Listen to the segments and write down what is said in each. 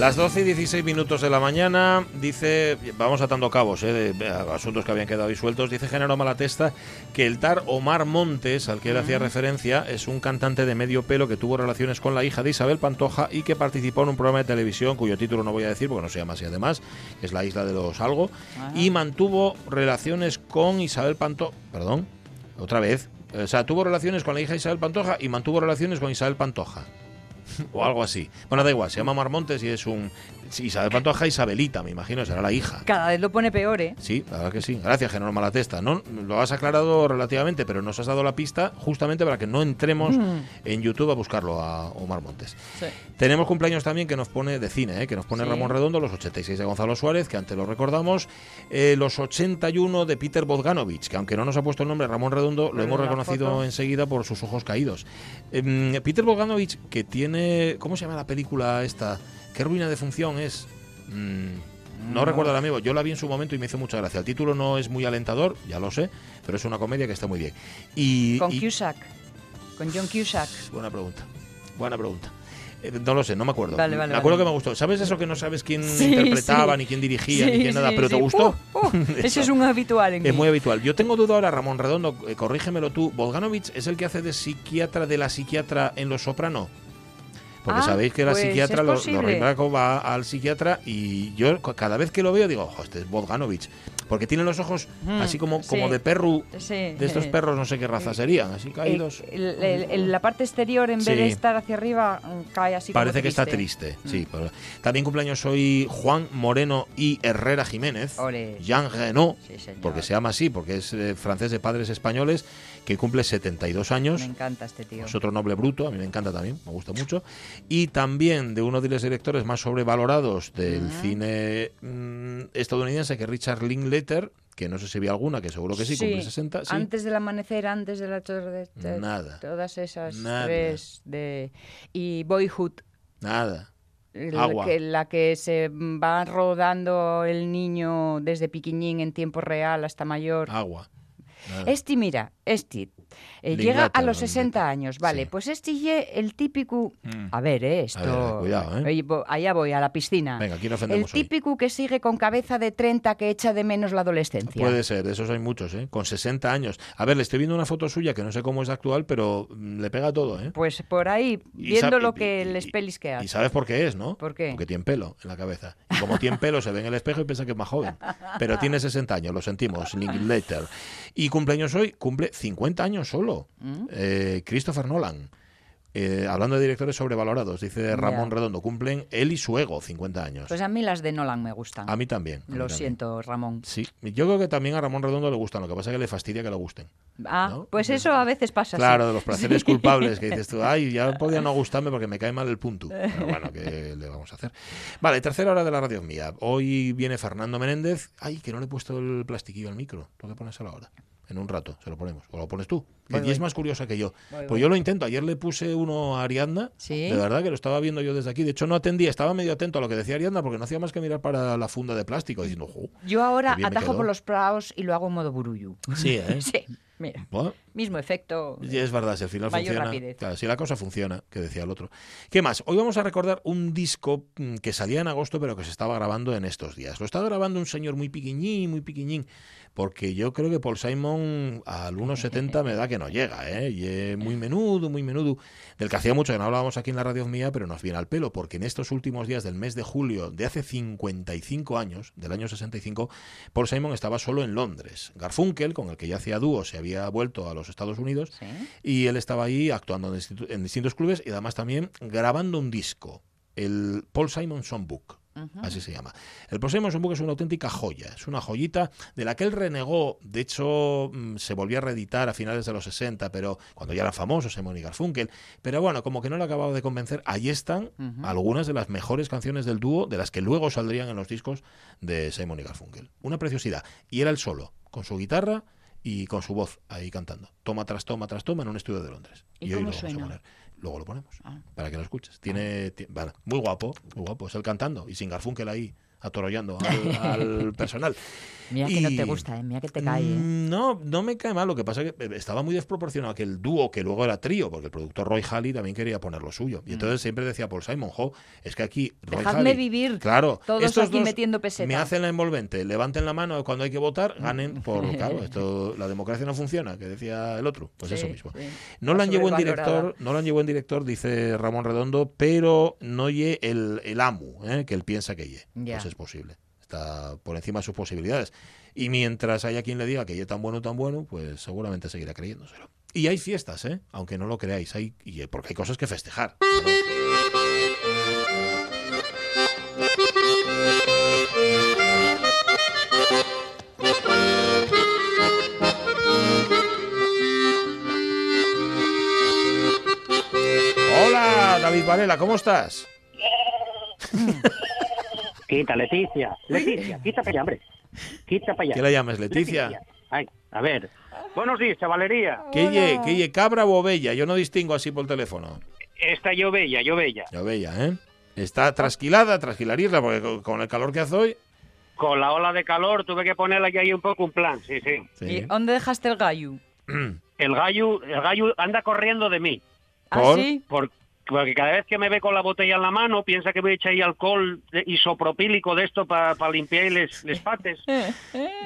Las 12 y 16 minutos de la mañana, dice, vamos atando cabos, eh, de, asuntos que habían quedado disueltos, dice Género Malatesta que el tar Omar Montes, al que él hacía referencia, es un cantante de medio pelo que tuvo relaciones con la hija de Isabel Pantoja y que participó en un programa de televisión cuyo título no voy a decir porque no se llama así además, es La Isla de los Algo, y mantuvo relaciones con Isabel Pantoja, perdón, otra vez, o sea, tuvo relaciones con la hija de Isabel Pantoja y mantuvo relaciones con Isabel Pantoja. o algo así. Bueno, da igual, se llama Marmontes y es un Isabel Pantoja Isabelita, me imagino, será la hija. Cada vez lo pone peor, ¿eh? Sí, la verdad que sí. Gracias, Genaro Malatesta. No, lo has aclarado relativamente, pero nos has dado la pista justamente para que no entremos Mm. en YouTube a buscarlo a Omar Montes. Sí. Tenemos cumpleaños también que nos pone de cine, ¿eh? que nos pone Sí. Ramón Redondo, los 86 de Gonzalo Suárez, que antes lo recordamos, eh, los 81 de Peter Bogdanovich, que aunque no nos ha puesto el nombre Ramón Redondo, lo Pero hemos reconocido foto. enseguida por sus ojos caídos. Em, Peter Bogdanovich, que tiene, ¿cómo se llama la película esta? ¿Qué ruina de función es? Mm, no recuerdo el amigo, yo la vi en su momento y me hizo mucha gracia. El título no es muy alentador, ya lo sé, pero es una comedia que está muy bien. Y, Con y- Cusack. Con John Cusack. Buena pregunta. Buena pregunta. Eh, no lo sé, no me acuerdo. Vale, vale, me acuerdo vale. que me gustó. ¿Sabes eso que no sabes quién Sí, interpretaba, sí. ni quién dirigía, Sí, ni quién nada, sí, pero te gustó? Uh, uh, eso es un habitual en Es mí. muy habitual. Yo tengo duda ahora, Ramón Redondo, eh, corrígemelo tú. ¿Volganovich es el que hace de psiquiatra de la psiquiatra en Los Soprano? Porque Ah, sabéis que la pues psiquiatra, los posible. Ribraco va al psiquiatra y yo ca- cada vez que lo veo digo, ojo, este es Bogdanovich. Porque tiene los ojos Mm, así como, sí. como de perro, Sí, de estos perros, no sé qué raza serían, así caídos. el- el- el- la parte exterior, en vez de Sí. estar hacia arriba, mm, cae así como Parece que está triste, sí. pero- También cumpleaños hoy Juan Moreno y Herrera Jiménez. Ole. Jean Sí, señor. porque se llama así, porque es eh, francés de padres españoles, que cumple 72 años. Me encanta este tío. Es otro noble bruto, a mí me encanta también, me gusta mucho. Y también de uno de los directores más sobrevalorados del cine mm, estadounidense, que es Richard Linklater, que no sé si vi alguna, que seguro que sí, cumple 60. Sí. Antes del amanecer, antes de la torre. de- Nada. Todas esas Nada. tres de y Boyhood. Nada. La Agua. que, la que se va rodando el niño desde piquiñín en tiempo real hasta mayor. Agua. Nada. Este, mira, este eh, llega a los de 60 Inglaterra. años, vale, Sí. pues este ye el típico, a ver, eh, esto, A ver, cuidado, ¿eh? Allá voy, a la piscina. Venga, aquí no el hoy. típico que sigue con cabeza de 30 que echa de menos la adolescencia. Puede ser, de esos hay muchos, ¿eh? Con 60 años. A ver, le estoy viendo una foto suya que no sé cómo es actual, pero mm, le pega todo, ¿eh? Pues por ahí, Y viendo lo y- que y- les pelis que Y hace. sabes por qué es, ¿no? ¿Por qué? Porque tiene pelo en la cabeza. Y como tiene pelo, se ve en el espejo y piensa que es más joven. Pero tiene 60 años, lo sentimos, Linklater. Y cumpleaños hoy, cumple 50 años solo. ¿Mm? Eh, Christopher Nolan. Eh, hablando de directores sobrevalorados, dice Ramón. Redondo, cumplen él y su ego 50 años. Pues a mí las de Nolan me gustan. a mí también. a mí Lo también. siento, Ramón. Sí, yo creo que también a Ramón Redondo le gustan, lo que pasa es que le fastidia que le gusten. Ah, ¿no? pues eso a veces pasa Claro, de los placeres culpables que dices tú, ay, ya podía no gustarme porque me cae mal el punto. Pero bueno, ¿qué le vamos a hacer? Vale, tercera hora de la radio mía. Hoy viene Fernando Menéndez. Ay, que no le he puesto el plastiquillo al micro. Tengo que ponérselo ahora. En un rato se lo ponemos. O lo pones tú. Voy, y voy. es más curiosa que yo. Voy, pues voy. yo lo intento. Ayer le puse uno a Ariadna. Sí. De verdad que lo estaba viendo yo desde aquí. De hecho, no atendía. Estaba medio atento a lo que decía Ariadna porque no hacía más que mirar para la funda de plástico diciendo, "Jo". Yo ahora atajo por los praos y lo hago en modo burullo. Sí, ¿eh? Sí, mira. Bueno, mismo efecto. Y es verdad, si al final funciona. Claro, si la cosa funciona, que decía el otro. ¿Qué más? Hoy vamos a recordar un disco mm, que salía en agosto, pero que se estaba grabando en estos días. Lo estaba grabando un señor muy piquiñín, muy piquiñín, porque yo creo que Paul Simon al 1,70 me da que no llega, ¿eh? Y es muy menudo, muy menudo, del que hacía mucho que no hablábamos aquí en la radio mía, pero nos viene al pelo, porque en estos últimos días del mes de julio de hace 55 años, del año 65, Paul Simon estaba solo en Londres. Garfunkel, con el que ya hacía dúo, se había vuelto a los Estados Unidos Sí. y él estaba ahí actuando en, distintos clubes y además también grabando un disco, el Paul Simon Songbook. Así se llama. El Paul Simon Songbook es una auténtica joya, es una joyita de la que él renegó. De hecho, mm, se volvió a reeditar a finales de los 60, pero cuando ya eran famosos, Simon y Garfunkel. Pero bueno, como que no le acababa de convencer, ahí están algunas de las mejores canciones del dúo, de las que luego saldrían en los discos de Simon y Garfunkel. Una preciosidad. Y era el solo, con su guitarra y con su voz ahí cantando. Toma tras toma tras toma en un estudio de Londres. ¿Y hoy cómo lo vamos a poner. Luego lo ponemos, Ah. para que lo escuches. Tiene, ti- vale, muy guapo, muy guapo. Es él cantando y sin Garfunkel ahí atorollando al, al personal. Mira que no te gusta, ¿eh? mira que te cae. ¿eh? Mm, No, no me cae mal. Lo que pasa es que eh, estaba muy desproporcionado que el dúo, que luego era trío, porque el productor Roy Halley también quería poner lo suyo. Y entonces siempre decía Paul Simon, jo, es que aquí Roy Mm. Dejadme Halley- vivir. Claro, Todos estos aquí dos metiendo peseta. Me hacen la envolvente, levanten la mano cuando hay que votar, ganen por claro, esto la democracia no funciona, que decía el otro. Pues Sí, eso mismo. sí. No lo han llevado en director, no lo han llevado en director, dice Ramón Redondo, pero no lle el, el amu, ¿eh? que él piensa que lle. Ya. Pues es posible. Está por encima de sus posibilidades. Y mientras haya quien le diga que lle tan bueno, tan bueno, pues seguramente seguirá creyéndoselo. Y hay fiestas, ¿eh? aunque no lo creáis, hay, y porque hay cosas que festejar. Hola, David Varela, ¿cómo estás? Quita, Leticia. Leticia, quita para allá, hombre. Quita para allá. ¿Qué la llamas, Leticia? Ay, a ver. Buenos días, chavalería. ¿Qué lle, cabra o ovella? Yo no distingo así por teléfono. Esta yo bella, yo bella. Ya veía, ¿eh? Está trasquilada, trasquilarisla, porque con- el calor que hace hoy. Con la ola de calor tuve que ponerle ya ahí un poco un plan, sí, sí. Sí. ¿Y dónde dejaste el gallo? El gallo, el gallo anda corriendo de mí. ¿Ah, ¿Por? sí? por- porque cada vez que me ve con la botella en la mano piensa que voy a echar ahí alcohol isopropílico de esto para limpiar les, les pates.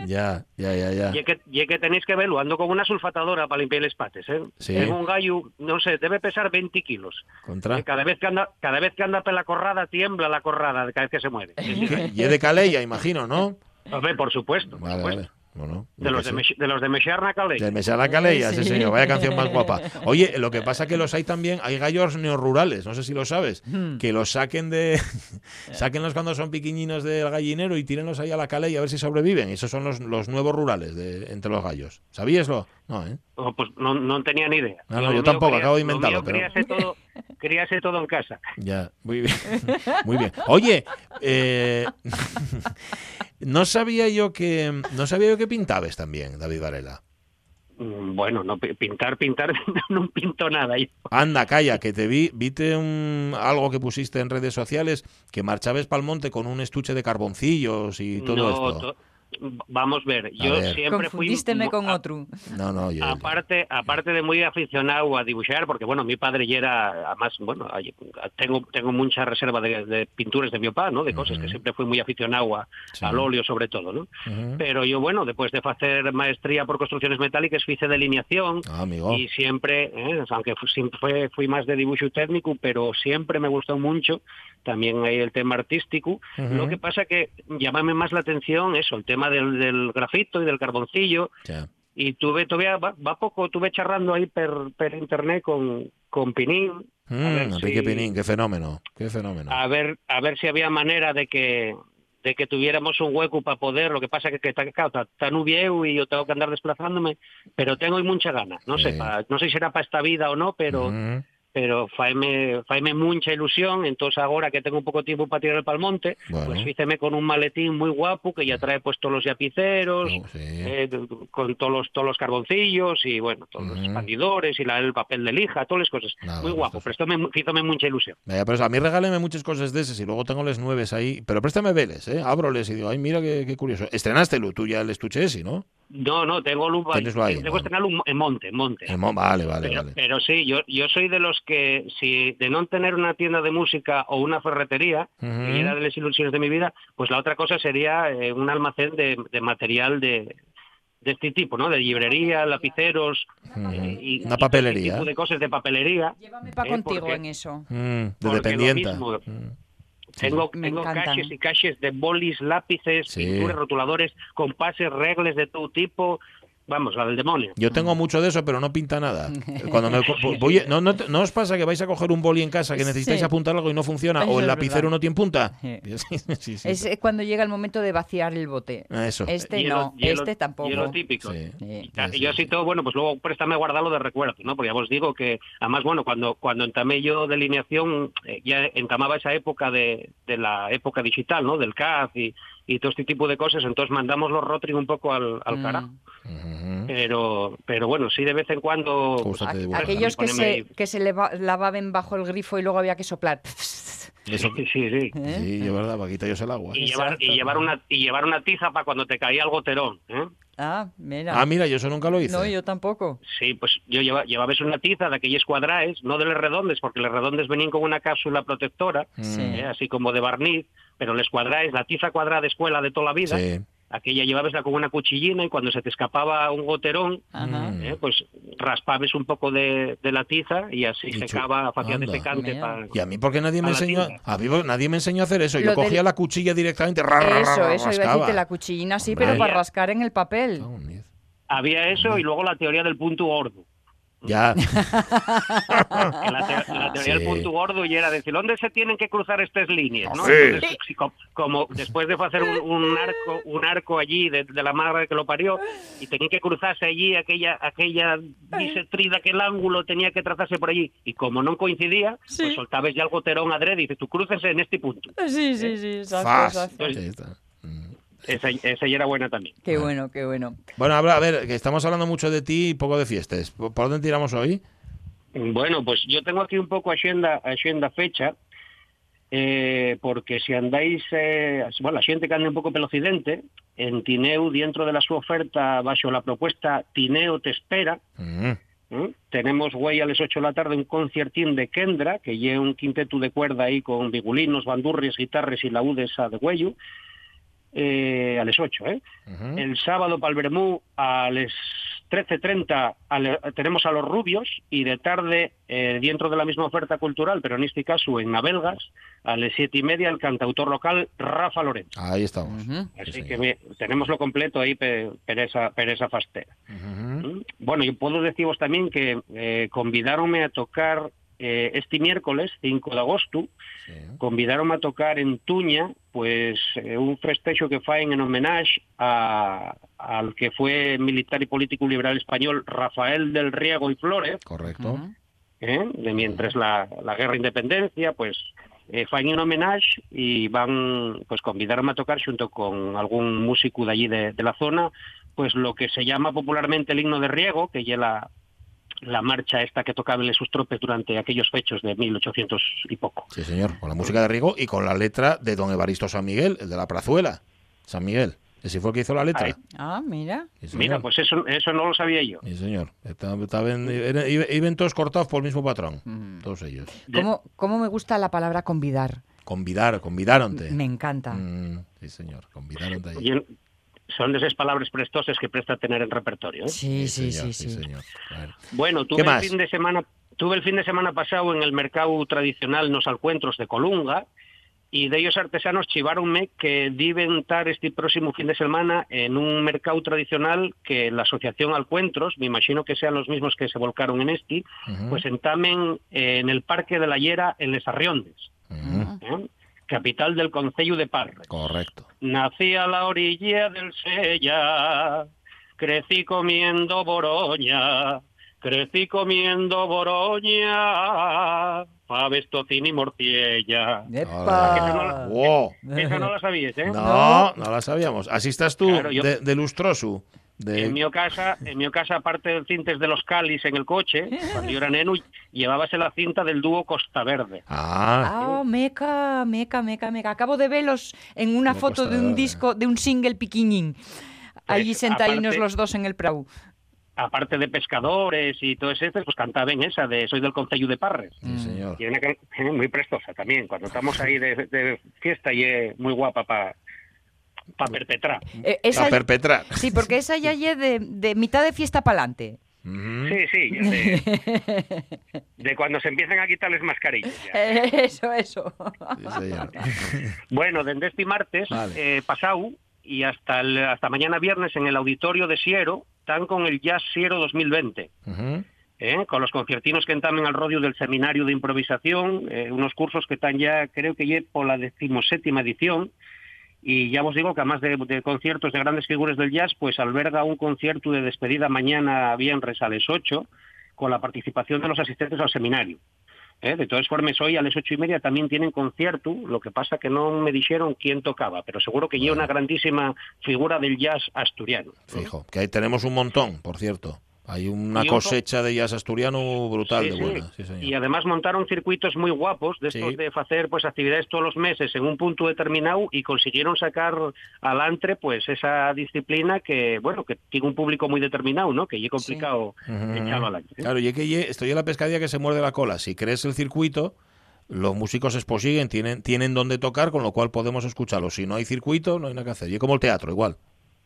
Ya, ya, ya, ya. Y es que, y es que tenéis que verlo, ando con una sulfatadora para limpiar les pates, ¿eh? Sí. Es un gallo, no sé, debe pesar 20 kilos. Contra. Que cada vez que anda, cada vez que anda por la corrada tiembla la corrada cada vez que se mueve. Y es de Calella, imagino, ¿no? Hombre, por supuesto, por Vale, supuesto. vale. Bueno, De los de, de los de Mexerna Caley. Del Mesala Calella, sí. Sí. señor. Vaya canción más guapa. Oye, lo que pasa que los hay también, hay gallos neorurales, no sé si lo sabes, Hmm. que los saquen de. sáquenlos cuando son piquiñinos del gallinero y tírenlos ahí a la calella a ver si sobreviven. Esos son los, los nuevos rurales de, entre los gallos. ¿Sabíaslo? No, ¿eh? Oh, pues no, no tenía ni idea. No, no, yo tampoco, cría- acabo de inventarlo, pero- Críase todo, críase todo en casa. Ya, muy bien. Muy bien. Oye, eh, no sabía yo que no sabía yo que pintabas también, David Varela. Mm, Bueno, no pi- pintar, pintar, no pinto nada. yo. Anda, calla, que te vi, viste un, algo que pusiste en redes sociales que marchabas pa'l monte con un estuche de carboncillos y todo No, esto. to- Vamos a ver, yo ver. siempre fui... Con a- otro. No, no, yo. Aparte, aparte de muy aficionado a dibujar, porque bueno, mi padre ya era, además, bueno, tengo, tengo mucha reserva de, de pinturas de mi papá, ¿no? De cosas que Ujú. siempre fui muy aficionado a, Sí. al óleo sobre todo, ¿no? Ujú. Pero yo, bueno, después de hacer maestría por construcciones metálicas, hice delineación Ah, amigo. y siempre, ¿eh? aunque fu- siempre fue- fui más de dibujo técnico, pero siempre me gustó mucho también hay el tema artístico. Ujú. Lo que pasa que llámame más la atención eso, el tema del, del grafito y del carboncillo. Ya. Y tuve, todavía va, va poco, tuve charlando ahí per, per internet con, con Pinín, Mm, si- Pinín, qué fenómeno, qué fenómeno. a ver, a ver si había manera de que de que tuviéramos un hueco para poder, lo que pasa que, que está, claro, está, está nubieu y yo tengo que andar desplazándome, pero tengo mucha gana, no sé, Sí. pa- no sé si será para esta vida o no, pero Ujú. Pero faime, faime mucha ilusión, entonces ahora que tengo un poco de tiempo para tirar el palmonte, Bueno. pues híceme con un maletín muy guapo que ya trae pues todos los yapiceros, Oh, sí. eh, con todos los todos los carboncillos y bueno, todos los expandidores y la- el papel de lija, todas las cosas. Nada, muy guapo, esto- pero esto me hízome mucha ilusión. Vaya, pero a mí regáleme muchas cosas de esas y luego tengo les nueves ahí. Pero préstame veles, ¿eh? Ábroles y digo, ay, mira qué, qué curioso. Estrenaste tú ya el estuche ese, ¿no? No, no, tengo luz. Tienes ahí, tengo vale. un- en monte, en monte. Vale, vale, pero, vale. pero sí, yo, yo soy de los que, si de no tener una tienda de música o una ferretería, que era de las ilusiones de mi vida, pues la otra cosa sería eh, un almacén de, de material de, de este tipo, ¿no? De librería, lapiceros, eh, y, Una y papelería. Este tipo de cosas de papelería. Llévame para Eh, contigo porque- en eso. Mm, de lo mismo. Mm. Tengo, Me tengo encantan. caches y caches de bolis, lápices, Sí. pinturas, rotuladores, compases, regles de todo tipo. Vamos, la del demonio. Yo tengo mucho de eso, pero no pinta nada. Cuando me voy- no, no, te- ¿no os pasa que vais a coger un boli en casa que necesitáis Sí. apuntar algo y no funciona? Eso ¿O el lapicero verdad. no tiene punta? Sí. Sí, sí, sí. Es eh, cuando llega el momento de vaciar el bote. Ah, Eso. Este Hielo- no, hielo- este tampoco. hielo típico. Sí. Sí. Y Sí, yo sí, todo, bueno, pues luego préstame a guardarlo de recuerdo, ¿no? Porque ya os digo que, además, bueno, cuando cuando entamé yo delineación, eh, ya entamaba esa época de, de la época digital, ¿no? Del CAF y, y todo este tipo de cosas, entonces mandamos los rotring un poco al, al Mm. carajo. Pero, pero bueno, sí de vez en cuando... pues. Aquellos que se, ahí. que se leva- lavaban bajo el grifo y luego había que soplar. Eso, Sí, sí, sí. ¿Eh? sí, es verdad, para quitar el agua. Y llevar, y, Exacto. llevar una, y llevar una tiza para cuando te caía el goterón. ¿eh? Ah, mira. Ah, mira, yo eso nunca lo hice. no, yo tampoco. Sí, pues yo lleva, llevaba eso una tiza de aquellas cuadraes, no de los redondes, porque los redondes venían con una cápsula protectora, Sí. ¿eh? así como de barniz, pero les cuadraes, la tiza cuadrada de escuela de toda la vida, Sí. Aquella llevabas con una cuchillina y cuando se te escapaba un goterón. ¿eh? pues raspabas un poco de, de la tiza y así Y secaba, anda. secante para... Y a mí, porque nadie me enseñó? A mí nadie me enseñó a hacer eso. Yo del- cogía la cuchilla directamente. ra, ra, ra, Eso, ra, eso, iba a decirte la cuchillina sí, Hombre. pero para rascar en el papel. Había eso y luego la teoría del punto gordo. Ya. la, te- la teoría Sí. del punto gordo y era decir, ¿dónde se tienen que cruzar estas líneas? ¿no? Sí. Entonces, si como después de hacer un, un arco un arco allí de, de la madre que lo parió y tenía que cruzarse allí aquella aquella bisetrida aquel ángulo tenía que trazarse por allí y como no coincidía Sí. pues soltabas ya el goterón adrede y dices tú cruces en este punto Sí, sí, sí, exacto, Fas. exacto. Sí, está. Mm. Esa, esa ya era buena también Qué bueno, qué bueno. Bueno, habla, a ver, que estamos hablando mucho de ti y poco de fiestas. ¿Por dónde tiramos hoy? Bueno, pues yo tengo aquí un pouco a xenda, a xenda fecha, eh, porque se andáis, eh, bueno, a xente que anda un pouco pelo occidente, en Tineu, dentro de la súa oferta, baixo la propuesta Tineo te espera, Mm. ¿eh? tenemos güey a las 8 de la tarde un conciertín de Kendra, que lle un quinteto de cuerda ahí con bigulinos, bandurrias, guitarras y laúdes a de güello, eh, a las 8, ¿eh? El sábado para el Bermú a las 13.30 ale- tenemos a los rubios y de tarde, eh, dentro de la misma oferta cultural, pero en este caso en Nabelgas, a las siete y media el cantautor local Rafa Lorenzo. Ahí estamos. Así Sí, que me- tenemos lo completo ahí per, per esa, per esa fastera. ¿Mm? Bueno, yo puedo deciros también que eh, convidaronme a tocar eh, este miércoles, 5 de agosto, Sí. convidaronme a tocar en Tuña, pues eh, un festejo que faen en homenaje a, al que fue militar y político liberal español Rafael del Riego y Flores, Correcto. ¿eh? de mientras la, la guerra de independencia, pues eh, faen un homenaje y van, pues convidaronme a tocar junto con algún músico de allí de, de la zona, pues lo que se llama popularmente el himno de Riego, que ya la, la marcha esta que tocaban sus tropes durante aquellos fechos de 1800 y poco. Sí, señor. Con la música de Rigo y con la letra de don Evaristo San Miguel, el de la Prazuela. San Miguel. Ese fue el que hizo la letra. Ah, mira. Sí. Mira, pues eso, eso no lo sabía yo. Sí, señor. Estaban- iban todos cortados por el mismo patrón. Mm. Todos ellos. ¿Cómo, ¿Cómo me gusta la palabra convidar? Convidar, convidaronte. Me encanta. Mm, sí, señor. Convidaronte ahí. Son de esas palabras prestosas que presta tener en repertorio. ¿eh? Sí, sí, señor, sí, sí. señor. Claro. Bueno, tuve el fin de semana tuve el fin de semana pasado en el mercado tradicional Nos Alcuentros de Colunga y de ellos artesanos chivaronme que deben estar este próximo fin de semana en un mercado tradicional que la Asociación Alcuentros, me imagino que sean los mismos que se volcaron en este, Ujú, pues entamen eh, en el Parque de la Hiera en Les Arriondes, ujú. ¿eh? Capital del Concello de Parres. Correcto. Nací a la orilla del Sella, crecí comiendo boroña, crecí comiendo boroña, faves, tocino y morciella. ¡Epa! Wow. Esa no la sabías, ¿eh? No, no la sabíamos. Así estás tú, Claro, yo- de, de lustroso. De... En mi casa, en mi casa, aparte del cintes de los calis en el coche, cuando yo era neno, llevábase la cinta del dúo Costa Verde. Ah, Ah, meca, meca, meca, meca. Acabo de verlos en una Me foto de un eh. disco, de un single piquiñín. Allí Pues, sentaínos aparte- los dos en el prau. aparte de pescadores y todo ese, pues cantaban esa de Soy del Concello de Parres. Sí, señor. Y una muy prestosa también, cuando estamos ahí de, de fiesta y es muy guapa para perpetrar. Eh, esa- A perpetrar. Sí, porque esa ya es de, de mitad de fiesta para adelante. Sí, sí, ya de, de cuando se empiezan a quitarles mascarillas. ya. Eso, eso. Sí. Bueno, desde este martes Vale. eh, pasado y hasta el- hasta mañana viernes en el auditorio de Siero están con el Jazz Siero 2020. Ujú. ¿eh? con los conciertinos que entamen al rodio del seminario de improvisación, eh, unos cursos que están ya, creo que ya por la decimoséptima edición, y ya os digo que además de, de conciertos de grandes figuras del jazz, pues alberga un concierto de despedida mañana a viernes a las 8, con la participación de los asistentes al seminario. ¿eh? De todas formas, hoy a las ocho y media también tienen concierto, lo que pasa que no me dijeron quién tocaba, pero seguro que lleva una grandísima figura del jazz asturiano. Fijo, que ahí tenemos un montón, por cierto. Hay una cosecha de jazz asturiano brutal Sí, de buena. Sí, señor. Y además montaron circuitos muy guapos de estos de hacer pues actividades todos los meses en un punto determinado y consiguieron sacar al antre pues esa disciplina que bueno que tiene un público muy determinado, ¿no? Que es complicado echarlo al antre. Claro, y es que estoy en la pescadilla que se muerde la cola. Si crees el circuito, los músicos exposiguen, tienen, tienen donde tocar, con lo cual podemos escucharlo. Si no hay circuito, no hay nada que hacer. Y es como el teatro, igual.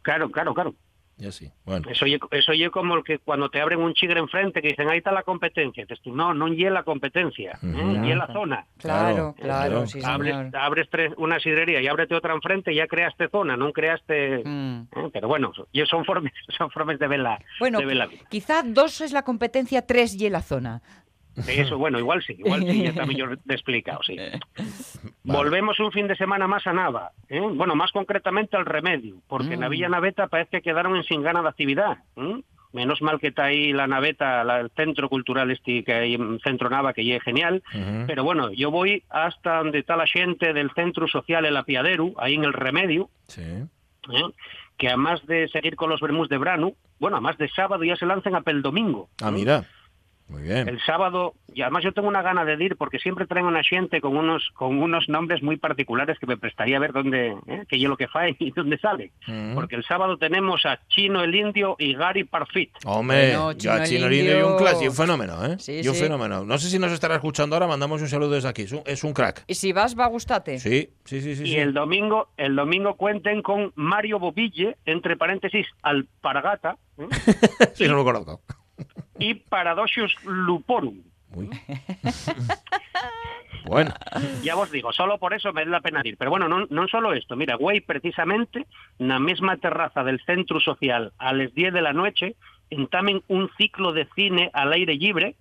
Claro, claro, claro. Y así. Bueno. Eso oye, eso oye como el que cuando te abren un chigre enfrente que dicen ahí está la competencia. Dices tú, no, no es la competencia, Ujú. y la zona. Claro, Claro, claro, sí, abres, señor. abres tres, una sidrería y ábrete otra enfrente y ya creaste zona, no creaste... Mm. ¿eh? Pero bueno, y son formas, son formas de ver la, Bueno, de ver la vida. quizá dos es la competencia, tres y la zona. Eso, bueno, igual sí, igual sí, ya está mejor explicado, sí. Volvemos un fin de semana más a Nava, ¿eh? bueno, más concretamente al Remedio, porque en la Villa Naveta parece que quedaron en sin gana de actividad. ¿eh? Menos mal que está ahí la naveta, la- el centro cultural este que hay en Centro Nava, que ya es genial. Pero bueno, yo voy hasta donde está la gente del Centro Social El Apiadero, ahí en el Remedio, Sí. ¿eh? que además de seguir con los Bermús de Brano, bueno, además de sábado ya se lanzan a pel domingo. Ah, ¿eh? mira. Muy bien. El sábado, y además yo tengo una gana de ir porque siempre traen una gente con unos con unos nombres muy particulares que me prestaría a ver dónde, ¿eh? qué es lo que fae y dónde sale. Ujú. Porque el sábado tenemos a Chino el Indio y Gary Parfit. Hombre, Bueno, yo a Chino Chino el Lindo y un Indio- clásico, y un fenómeno, ¿eh? Sí, y un sí. fenómeno. No sé si nos estará escuchando ahora, mandamos un saludo desde aquí. Es un, es un crack. Y si vas, va a gustarte. Sí, sí, sí, sí. y sí. el domingo el domingo cuenten con Mario Bobille, entre paréntesis, Alpargata, ¿eh? Sí, no lo conozco. Y Paradoxus Luporum. Uy. bueno, Ya os digo, solo por eso me da la pena ir. Pero bueno, no, no solo esto. Mira, güey, precisamente, na mesma terraza del centro social a las 10 de la noche, entamen un ciclo de cine al aire libre,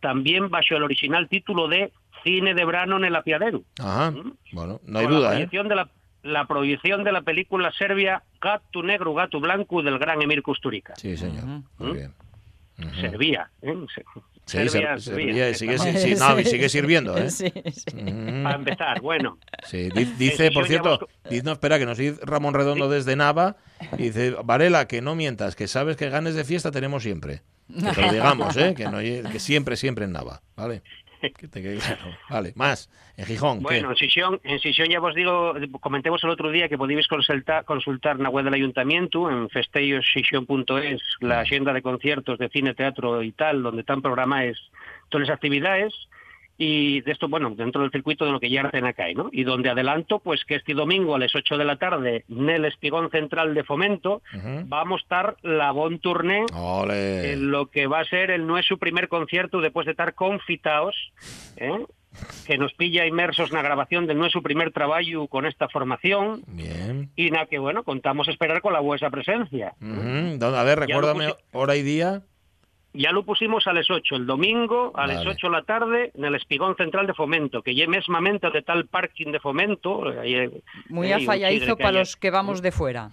también bajo el original título de Cine de Brano en el Apiadero. ajá. Bueno, no hay Con la duda, ¿eh? proyección de la, la proyección de la película serbia Gato Negro, Gato Blanco del gran Emir Kusturica. Sí, señor. Muy ¿Mm? Servía. ¿eh? Sí, servía, sigue, si- sí, no, y sigue sirviendo, ¿eh? Sí, sí. Ujú. Para empezar, bueno. Sí, di- dice, por ya cierto, dice, no, espera, que nos dice Ramón Redondo desde Nava, y dice, Varela, que no mientas, que sabes que ganes de fiesta tenemos siempre. Que te lo digamos, ¿eh? Que, no, que siempre, siempre en Nava, ¿vale? Que te quede claro. Vale, más, en Gijón, ¿qué? Bueno, en Sisión, en Sisión ya os digo, comentemos el otro día que podéis consultar, consultar en la web del ayuntamiento, en festeiosisión.es, la agenda de conciertos de cine, teatro y tal, donde están programadas todas las actividades, y de esto, bueno, dentro del circuito de lo que ya hacen acá, ¿no? Y donde adelanto, pues que este domingo a las 8 de la tarde, en el Espigón Central de Fomento, Ujú. vamos a estar la Bon Tourné, Ole. en lo que va a ser el no es su primer concierto después de estar confitados, ¿eh? que nos pilla inmersos en la grabación del no es su primer trabajo con esta formación Bien. y na que bueno, contamos esperar con la vuestra presencia. ¿Dónde? A ver, recuérdame hora y día. Ya lo pusimos a las 8 el domingo, a las Vale. 8 de la tarde, en el Espigón Central de Fomento, que ya mesmamente de tal parking de Fomento. ahí, eh, Muy eh, afalladizo para los que vamos de fuera.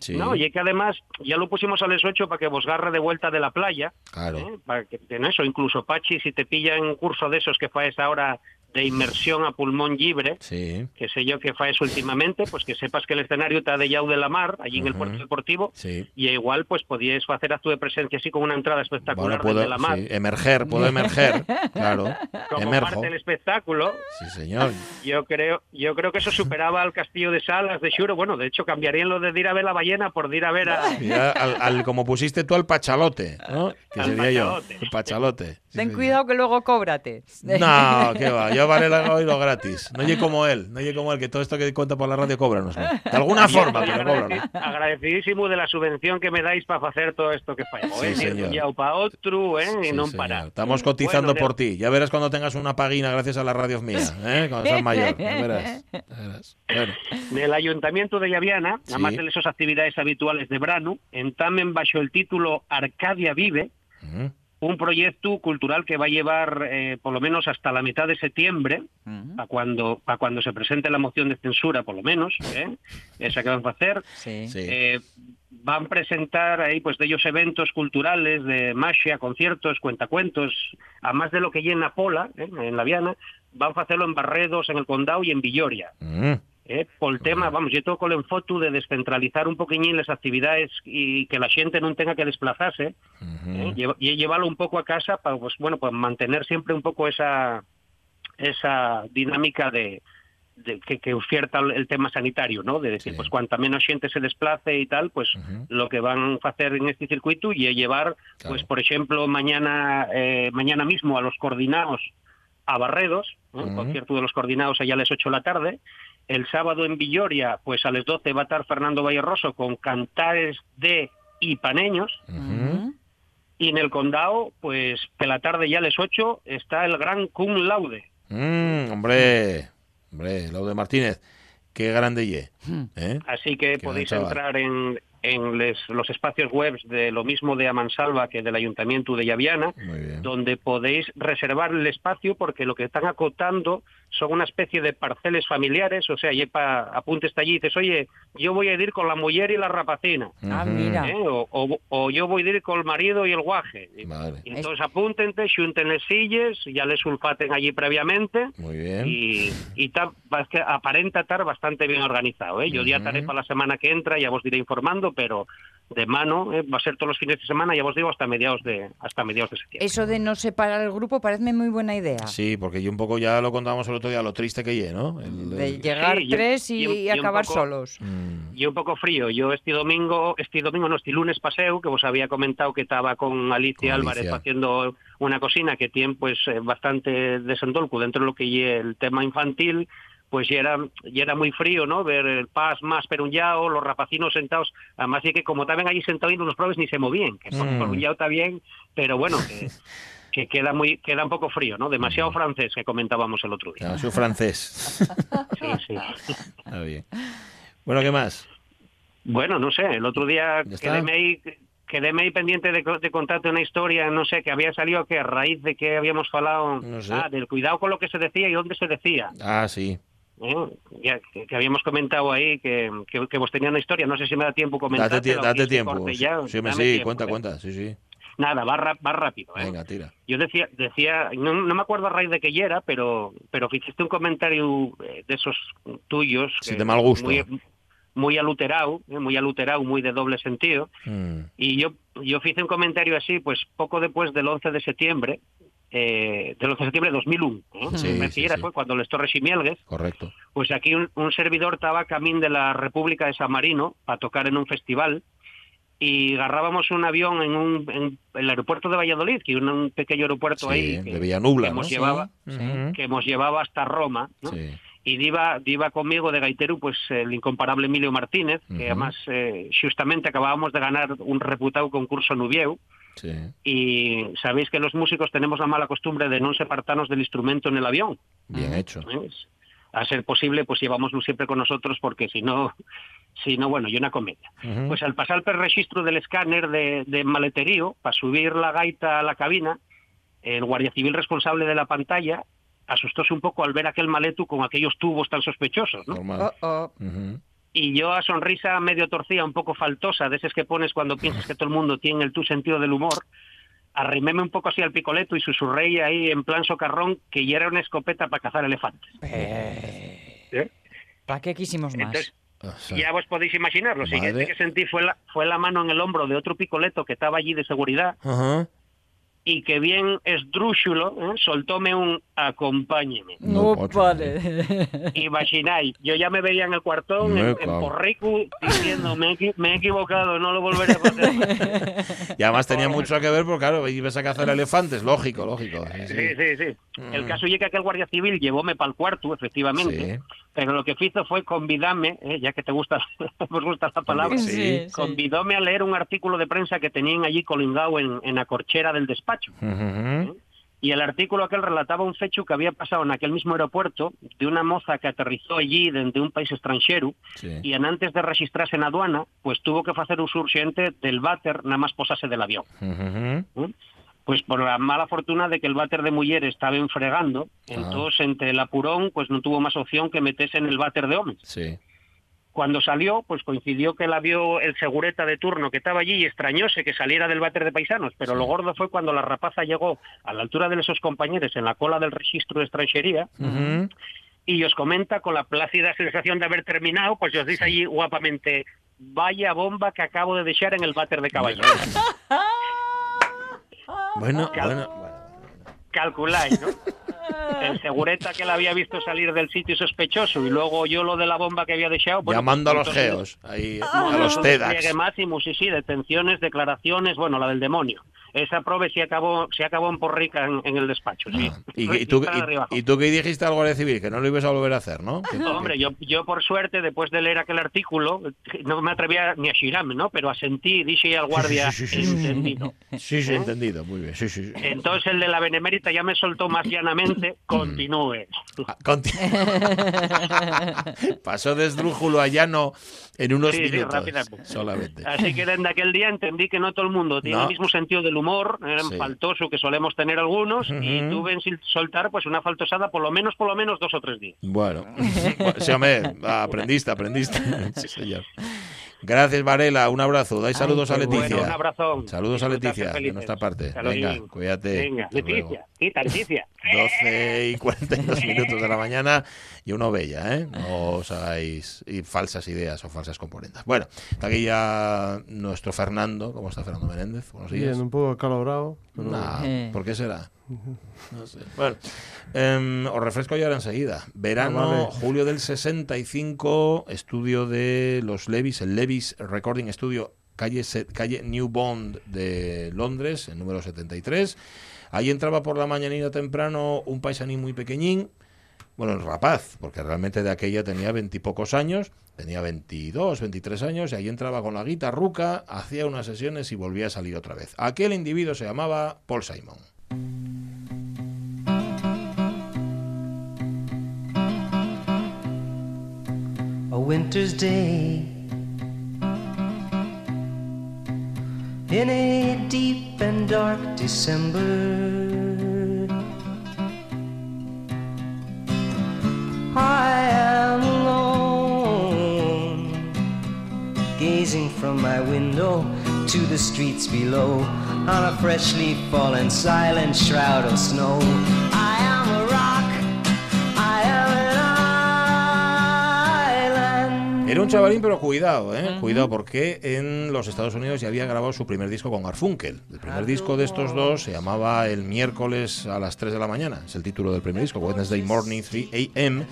Sí, No, y que además ya lo pusimos a las 8 para que vos garre de vuelta de la playa, claro. ¿eh? para que en eso, incluso Pachi, si te pilla en un curso de esos que faes ahora de inmersión a pulmón libre, Sí, que sé yo que faes últimamente, pues que sepas que el escenario está de Yau de la Mar, allí en el puerto deportivo, sí. y igual pues podíais hacer acto de presencia así con una entrada espectacular Bueno, puedo desde la mar. sí, emerger, puedo emerger, claro, Como emerjo. parte del espectáculo, Sí, señor. yo creo, yo creo que eso superaba al castillo de Salas de Xuro. Bueno, de hecho cambiarían lo de ir a ver la ballena por ir a ver a, Ya, al, al- como pusiste tú al pachalote, ¿no? Que Al sería yo, el pachalote. Sí, Ten cuidado que luego cóbrate. No, que va, yo vale hoy lo gratis. No llegue como él, no llegue como él, que todo esto que cuenta por la radio cóbranos. ¿no? De alguna forma, pero cóbranos. agradeci- agradecidísimo de la subvención que me dais para hacer todo esto que fallo. Sí, ¿eh? señor. Ya para otro, ¿eh? y Sí, no señor. para. Estamos cotizando Bueno, por ti. Ya verás cuando tengas una paguina gracias a la radio mía, ¿eh? cuando seas mayor. Ya verás. ya verás. Bueno, Del Ayuntamiento de Llaviana, Sí. además de esas actividades habituales de Brano, entamen bajo el título Arcadia Vive, ujú, un proyecto cultural que va a llevar eh, por lo menos hasta la mitad de septiembre, para cuando, para cuando se presente la moción de censura, por lo menos, ¿eh? esa que van a hacer. Sí. Eh, van a presentar ahí pues de ellos eventos culturales de magia, conciertos, cuentacuentos, a más de lo que llena Pola, ¿eh? en la Viana, van a hacerlo en Barredos, en el Condado y en Villoria. Mm, Eh, por el tema, vamos, yo toco en foto de descentralizar un poquillín las actividades y que la gente no tenga que desplazarse ujú. ¿eh? Lleva- y llevarlo un poco a casa para, pues bueno, pues mantener siempre un poco esa esa dinámica de, de que, que oferta el tema sanitario, ¿no? De decir, Sí. pues cuanta menos gente se desplace y tal, pues lo que van a hacer en este circuito y llevar, Claro. pues por ejemplo, mañana eh, mañana mismo a los coordinados a Barredos, ¿eh? Ujú. concierto de los coordinados allá a las 8 de la tarde. El sábado en Villoria, pues a las 12 va a estar Fernando Valleroso con cantares de ipaneños. Ujú. Y en el condado, pues que la tarde ya a las 8 está el gran cum laude. Mm, hombre, hombre, Laude Martínez, qué grande ye. ¿eh? Así que Qué podéis entrar en, en les- los espacios web de lo mismo de Amansalva que del Ayuntamiento de Llaviana, donde podéis reservar el espacio porque lo que están acotando son una especie de parceles familiares, o sea, y pa, apuntes allí y dices, oye, yo voy a ir con la mujer y la rapacina, Ah, mira. ¿eh? o, o- o yo voy a ir con el marido y el guaje. Vale, Y Entonces apúntente, xunten les silles, ya les sulfaten allí previamente, muy bien. y, y ta- aparenta estar bastante bien organizado. ¿eh? Yo ya estaré para la semana que entra, ya os diré informando, pero de mano ¿eh? va a ser todos los fines de semana, ya os digo, hasta mediados de hasta mediados de septiembre. Eso de no separar el grupo parece muy buena idea. Sí, porque yo un poco ya lo contábamos el otro día, lo triste que ye, ¿no? El- De llegar Sí, tres y, acabar poco- solos. Mm, Y un poco frío. Yo este domingo, este domingo no, este lunes paseo, que vos había comentado que estaba con Alicia Con Álvarez Alicia. haciendo una cocina que tiene pues eh, bastante desentolco dentro de lo que ye el tema infantil, pues ya era, ya era muy frío, ¿no? Ver el pas más per un yao, los rapacinos sentados, además de que como estaban allí sentados y no los probes ni se movían, que por, Mm. por un yao está bien, pero bueno, que, que queda muy queda un poco frío, ¿no? Demasiado francés que comentábamos el otro día. ya, soy francés. Sí, sí. Está bien. Bueno, ¿qué más? Bueno, no sé, el otro día Ya quedéme ahí, quedéme ahí pendiente de, de contarte una historia, no sé, que había salido que a raíz de que habíamos hablado, No sé. ah, del cuidado con lo que se decía y dónde se decía. Ah, sí. ¿eh? Ya, que, que habíamos comentado ahí que, que, que vos tenía una historia, no sé si me da tiempo comentar. Date, tie- date tiempo. Sí, sí, sí, cuenta, ¿eh? cuenta. Sí, sí. Nada, va, ra- va rápido. ¿eh? Venga, tira. Yo decía, decía no, no me acuerdo a raíz de que ya era, pero, pero hiciste un comentario eh, de esos tuyos. Sí, que de mal gusto. Muy, muy aluterado, eh, muy aluterado, muy de doble sentido. Mm, Y yo, yo hice un comentario así, pues poco después del 11 de septiembre, eh, del 11 de septiembre de 2001, ¿eh? Sí, me sí, sí. fue cuando les Torres y Mielgues, correcto. pues aquí un, un servidor estaba camino de la República de San Marino para tocar en un festival y agarrábamos un avión en, un, en el aeropuerto de Valladolid, que un, un pequeño aeropuerto Sí, ahí que, de Villanubla, que ¿no? nos llevaba, que nos llevaba hasta Roma, ¿no? Sí. y diva, diva conmigo de gaitero pues el incomparable Emilio Martínez, que además eh, justamente acabábamos de ganar un reputado concurso Nubieu, Sí. y sabéis que los músicos tenemos la mala costumbre de no separarnos del instrumento en el avión. Bien hecho. ¿eh? A ser posible, pues llevámoslo siempre con nosotros porque si no, si no, bueno, y una comedia. Pues al pasar por el registro del escáner de, de maleterío, para subir la gaita a la cabina, el guardia civil responsable de la pantalla asustóse un poco al ver aquel maletu con aquellos tubos tan sospechosos, ¿no? Normal. Oh, oh. Y yo a sonrisa medio torcida, un poco faltosa, de esas que pones cuando piensas que todo el mundo tiene el tu sentido del humor, arriméme un poco así al picoleto y susurré ahí en plan socarrón que ya era una escopeta para cazar elefantes. ¿Eh? ¿Para qué quisimos más? Entonces, O sea, ya vos podéis imaginar, lo Madre. siguiente que sentí fue la, fue la mano en el hombro de otro picoleto que estaba allí de seguridad ajá. Y que bien esdrúxulo ¿eh? soltóme un acompáñeme. No, No, vale. Imagináis, yo ya me veía en el cuartón, Me en, en cago. Porricu, diciendo, me he, me he equivocado, no lo volveré a hacer. Y además tenía mucho que ver porque, claro, ibas a cazar elefantes, lógico, lógico. Sí, sí. Sí, sí, sí. El Mm. caso es que aquel guardia civil llevóme para el cuarto, efectivamente, Sí. pero lo que hizo fue convidarme, eh, ya que te gusta, os gusta la palabra, Sí. Sí, sí. convidóme a leer un artículo de prensa que tenían allí colingado en, en la corchera del despacho. Y el artículo aquel relataba un fecho que había pasado en aquel mismo aeropuerto de una moza que aterrizó allí desde un país extranjero Sí. y en antes de registrarse en aduana, pues tuvo que hacer uso urgente del váter nada más posarse del avión. Pues por la mala fortuna de que el váter de mujer estaba enfregando, entonces entre el apurón pues no tuvo más opción que meterse en el váter de hombres. Sí. Cuando salió, pues coincidió que la vio el segureta de turno que estaba allí y extrañóse que saliera del váter de paisanos, pero lo gordo fue cuando la rapaza llegó a la altura de esos compañeros en la cola del registro de extranjería y os comenta con la plácida sensación de haber terminado, pues os dice allí guapamente, vaya bomba que acabo de dejar en el váter de caballo. Bueno, bueno, bueno. Calculáis, ¿no? El segureta que la había visto salir del sitio sospechoso y luego yo lo de la bomba que había dejado. bueno, Llamando a los geos, ahí, a los Llegue TEDx. máximo, sí, sí, detenciones, declaraciones, bueno, la del demonio. Esa prove se acabó, se acabó en porrica en, en el despacho, sí. Ah, ¿Y, y tú, y, y tú qué dijiste al Guardia Civil? Que no lo ibas a volver a hacer, ¿no? Que- Hombre, yo, yo por suerte, después de leer aquel artículo, no me atrevía ni a girarme, ¿no? Pero asentí, dije al guardia, Sí, sí, sí, entendido. Sí, sí, ¿Eh? entendido, muy bien. Entonces el de la Benemérita ya me soltó más llanamente, continúe. Ah, conti- Pasó de esdrújulo a llano en unos minutos. solamente. Así que desde aquel día entendí que no todo el mundo tiene No. el mismo sentido del humor, era Sí. faltoso que solemos tener algunos, y tuve en sil- soltar pues una faltosada por lo menos, por lo menos dos o tres días. Bueno, sí, hombre, aprendiste, aprendiste. Sí, señor. Gracias, Varela. Un abrazo. Dais saludos a Leticia. Bueno, un abrazo. Saludos a Leticia, de nuestra parte. Venga, cuídate. Venga, Hasta luego. Quita, Leticia. 12 y 42 minutos de la mañana y uno bella, ¿eh? No os hagáis y falsas ideas o falsas componentes. Bueno, está aquí ya nuestro Fernando. ¿Cómo está Fernando Menéndez? Buenos días. Bien, un poco acalorado. Pero... Nah, Eh. ¿Por qué será? No sé. Bueno, em, os refresco ya ahora enseguida. Verano, Ah, vale. julio del 65, estudio de los Levis, el Levis Recording Studio, calle, calle New Bond de Londres, el número 73. Ahí entraba por la mañanita temprano un paisanín muy pequeñín, bueno, el rapaz, porque realmente de aquella tenía veintipocos años, tenía 22, 23 años, y ahí entraba con la guitarruca, hacía unas sesiones y volvía a salir otra vez. Aquel individuo se llamaba Paul Simon. a day in a deep and dark December. I am alone, gazing from my window to the streets below on a freshly fallen silent shroud of snow. Era un chavalín, pero cuidado, ¿eh? Cuidado, porque en los Estados Unidos ya había grabado su primer disco con Garfunkel. El primer disco de estos dos se llamaba El miércoles a las 3 de la mañana. Es el título del primer disco, Wednesday Morning 3 a.m.,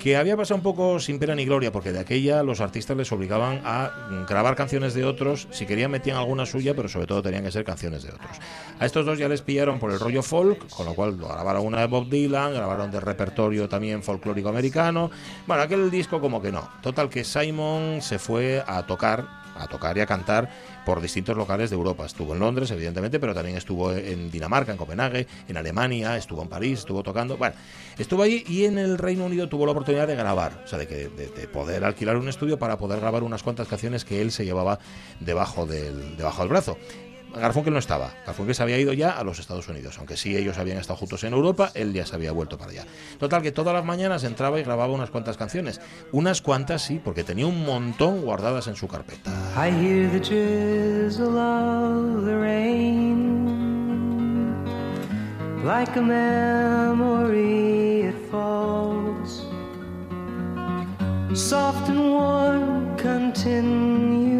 que había pasado un poco sin pena ni gloria, porque de aquella los artistas les obligaban a grabar canciones de otros. Si querían metían alguna suya, pero sobre todo tenían que ser canciones de otros. A estos dos ya les pillaron por el rollo folk, con lo cual grabaron una de Bob Dylan, grabaron de repertorio también folclórico americano. Bueno, aquel disco como que no. Total que Simon se fue a tocar a tocar y a cantar por distintos locales de Europa. Estuvo en Londres, evidentemente, pero también estuvo en Dinamarca, en Copenhague, en Alemania, estuvo en París, estuvo tocando. Bueno, estuvo allí y en el Reino Unido tuvo la oportunidad de grabar, o sea, de, que, de, de poder alquilar un estudio para poder grabar unas cuantas canciones que él se llevaba debajo del, debajo del brazo. Garfunkel no estaba. Garfunkel se había ido ya a los Estados Unidos, aunque sí ellos habían estado juntos en Europa, él ya se había vuelto para allá. Total, que todas las mañanas entraba y grababa unas cuantas canciones. Unas cuantas sí, porque tenía un montón guardadas en su carpeta. I hear the of the rain like a memory it falls, soft and warm, continuing,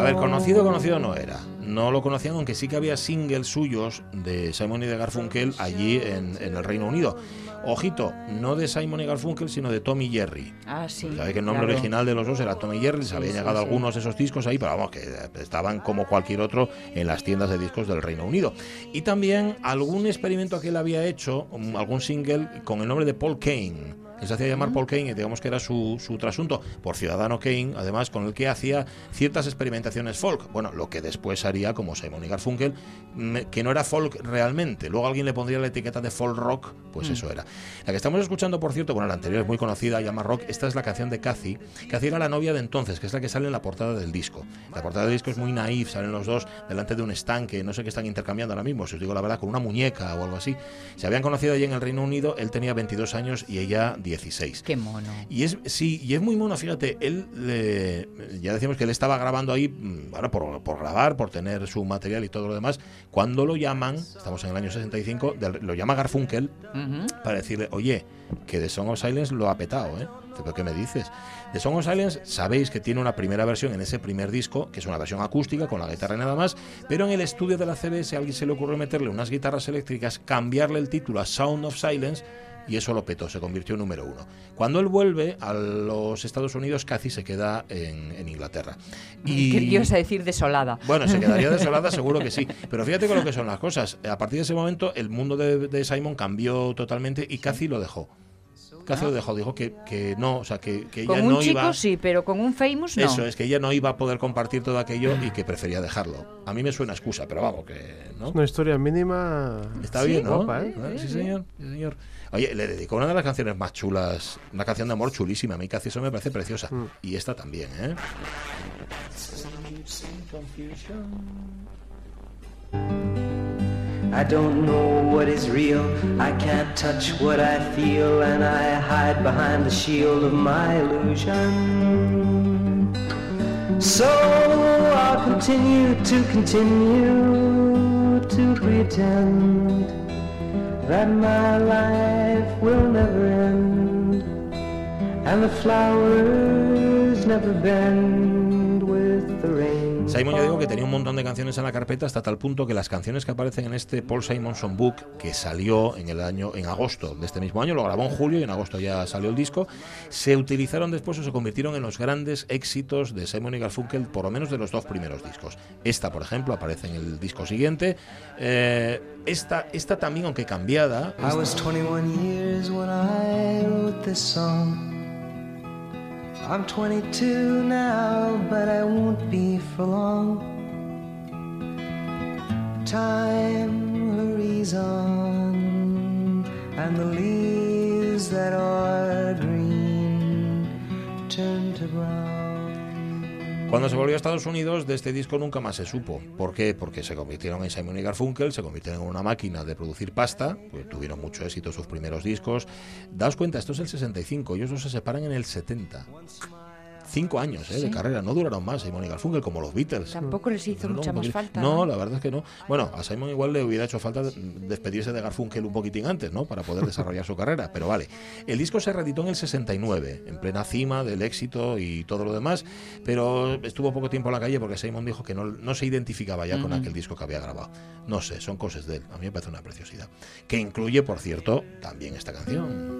A ver, conocido, conocido no era. No lo conocían, aunque sí que había singles suyos de Simon y de Garfunkel allí en, en el Reino Unido. Ojito, no de Simon y Garfunkel, sino de Tommy Jerry. Ah, sí. Sabe que el nombre claro. original de los dos era Tommy Jerry, les Sí, habían sí, llegado sí. algunos de esos discos ahí, pero vamos, que estaban como cualquier otro en las tiendas de discos del Reino Unido. Y también algún experimento que él había hecho, algún single con el nombre de Paul Kane. Él se hacía llamar Paul Kane y digamos que era su, su trasunto por Ciudadano Kane, además con el que hacía ciertas experimentaciones folk. Bueno, lo que después haría como Simon y Garfunkel, mm, que no era folk realmente. Luego alguien le pondría la etiqueta de folk rock, pues eso era. La que estamos escuchando, por cierto, bueno, la anterior es muy conocida, llama rock. Esta es la canción de Cathy. Cathy era la novia de entonces, que es la que sale en la portada del disco. La portada del disco es muy naif, salen los dos delante de un estanque, no sé qué están intercambiando ahora mismo, si os digo la verdad, con una muñeca o algo así. Se habían conocido allí en el Reino Unido, él tenía 22 años y ella 16. Qué mono. Y es, sí, y es muy mono, fíjate, él, eh, ya decimos que él estaba grabando ahí, mm, bueno, por, por grabar, por tener su material y todo lo demás. Cuando lo llaman, estamos en el año 65, del- lo llama Garfunkel Ujú. para decirle, oye, que The Song of Silence lo ha petado, ¿eh? ¿Pero qué me dices? The Song of Silence, sabéis que tiene una primera versión en ese primer disco, que es una versión acústica con la guitarra y nada más, pero en el estudio de la CBS a alguien se le ocurrió meterle unas guitarras eléctricas, cambiarle el título a Sound of Silence y eso lo petó, se convirtió en número uno. Cuando él vuelve a los Estados Unidos, casi se queda en, en Inglaterra. Y, ¿Qué ibas a decir desolada? bueno, se quedaría desolada, seguro que sí. Pero fíjate con lo que son las cosas. A partir de ese momento, el mundo de, de Simon cambió totalmente y Cathy lo dejó. Cathy lo dejó, dijo que, que no, o sea, que, que ella Con un no chico iba. sí, pero con un famous no. Eso es, que ella no iba a poder compartir todo aquello y que prefería dejarlo. A mí me suena excusa, pero vamos, que. ¿no? Una historia mínima. Está bien, ¿no? guapa, ¿eh? Ah, Sí, señor, sí, señor. Oye, le dedicó una de las canciones más chulas, una canción de amor chulísima. A mí casi eso me parece preciosa. Mm. Y esta también, ¿eh? I don't know what is real. I can't touch what I feel, and I hide behind the shield of my illusion. So I'll continue to continue to pretend that my life will never end, and the flowers never bend. Simon ya digo que tenía un montón de canciones en la carpeta hasta tal punto que las canciones que aparecen en este Paul Simonson Book que salió en el año en agosto de este mismo año, lo grabó en julio y en agosto ya salió el disco, se utilizaron después o se convirtieron en los grandes éxitos de Simon y Garfunkel, por lo menos de los dos primeros discos. Esta, por ejemplo, aparece en el disco siguiente. Eh, esta, esta también, aunque cambiada, I was 21 years when I wrote this song. I'm 22 now, but I won't be for long. Time hurries on, and the leaves that are green turn to brown. Cuando se volvió a Estados Unidos, de este disco nunca más se supo. ¿Por qué? Porque se convirtieron en Simon y Garfunkel, se convirtieron en una máquina de producir pasta, pues tuvieron mucho éxito sus primeros discos. Daos cuenta, esto es el 65, ellos dos se separan en el 70. Cinco años eh, de carrera, no duraron más Simon y Garfunkel como los Beatles. Tampoco les hizo No, mucha más falta. No, la verdad es que no. Bueno, a Simon igual le hubiera hecho falta despedirse de Garfunkel un poquitín antes, ¿no? Para poder desarrollar su carrera, pero vale. El disco se reeditó en el 69, en plena cima del éxito y todo lo demás, pero estuvo poco tiempo en la calle porque Simon dijo que no, no se identificaba ya con aquel disco que había grabado. No sé, son cosas de él. A mí me parece una preciosidad. Que incluye, por cierto, también esta canción.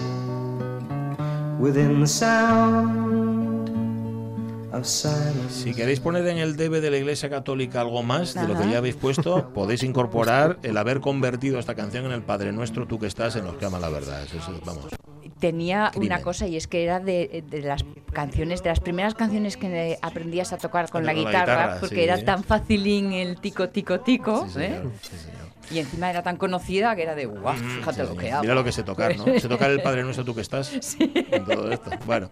within the sound of silence. Si queréis poner en el debe de la Iglesia Católica algo más de lo que ya habéis puesto, podéis incorporar el haber convertido esta canción en el Padre Nuestro, tú que estás en Nos que ama la verdad. Eso es- vamos. Tenía Crimen. una cosa y es que era de, de las canciones, de las primeras canciones que aprendías a tocar con la Con la guitarra, guitarra, porque sí. era tan facilín el tico, tico, tico, Sí, ¿eh? señor, sí, señor. Y encima era tan conocida que era de guau, fíjate Sí, lo que hago. Mira lo que sé tocar, ¿no? Sé tocar el Padre Nuestro, tú que estás. En todo esto. Bueno,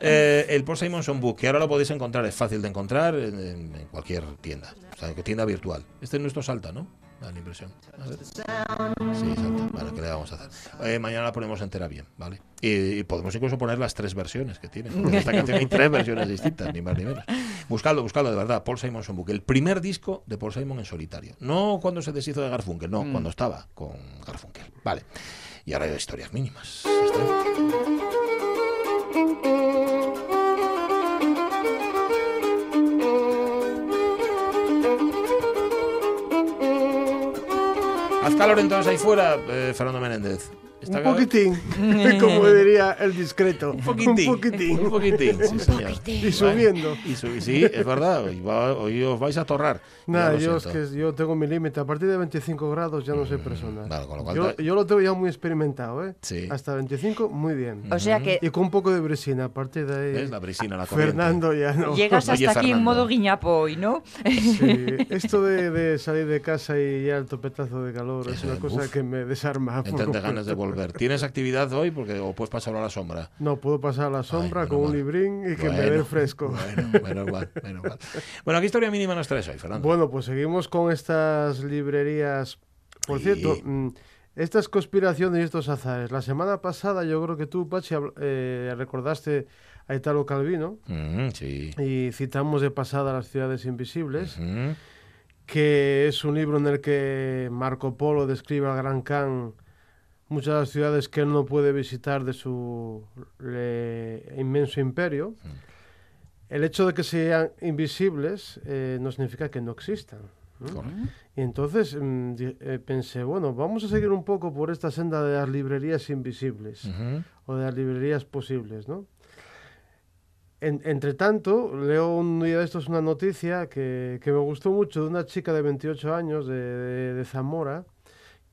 eh, el Paul Simonson Book, que ahora lo podéis encontrar, es fácil de encontrar en, cualquier tienda, o sea, en tienda virtual. Este es nuestro Salta, ¿no? Da la impresión. A ver. Sí, Salta. Vale, ¿qué le vamos a hacer? Eh, mañana la ponemos entera bien, ¿vale? Y, y podemos incluso poner las tres versiones que tiene. porque esta canción hay tres versiones distintas, ni más ni menos. Buscadlo, buscadlo, de verdad. Paul Simonson Book, el primer disco de Paul Simon en solitario. No cuando se deshizo de Garfunkel, no, cuando estaba con Garfunkel. Vale. Y ahora hay historias mínimas. Está. Haz calor entonces ahí fuera, eh, Fernando Menéndez. Está Un poquitín, como diría el discreto. Un poquitín. Un poquitín. Un poquitín, sí, señor. Y subiendo. Y subi- sí, es verdad. Hoy, va- hoy os vais a torrar. Nada, yo es que yo tengo mi límite. A partir de 25 grados ya no soy persona. vale, con lo cual yo, yo lo tengo ya muy experimentado, ¿eh? Sí. Hasta 25, muy bien. O sea que Y con un poco de brisina. A partir de ahí, ¿Ves? La brisina, la corriente. Fernando ya no. llegas Oye, hasta aquí en Fernando. modo guiñapo hoy, ¿no? Sí, esto de, de salir de casa y ya el topetazo de calor es Eso, una cosa uf. que me desarma. por Entonces ganas de completo. Volver. ¿Tienes actividad hoy? Porque, o puedes pasarlo a la sombra. No, puedo pasar a la sombra con un librín y que me Bueno, dé fresco. Bueno, menos mal, menos mal. Bueno, ¿qué historia mínima nos traes hoy, Fernando? Bueno, pues seguimos con estas librerías. Por Sí. cierto, mm, estas conspiraciones y estos azares. La semana pasada yo creo que tú, Pachi, eh, recordaste a Italo Calvino Mm, sí. y citamos de pasada Las ciudades invisibles, Mm, que es un libro en el que Marco Polo describe al Gran Khan muchas ciudades que él no puede visitar de su eh, inmenso imperio. El hecho de que sean invisibles eh, no significa que no existan. Y entonces mm, eh, pensé, bueno, vamos a seguir un poco por esta senda de las librerías invisibles o de las librerías posibles, ¿no? En- entre tanto, leo un día de estos una noticia que, que me gustó mucho de una chica de 28 años de, de- de Zamora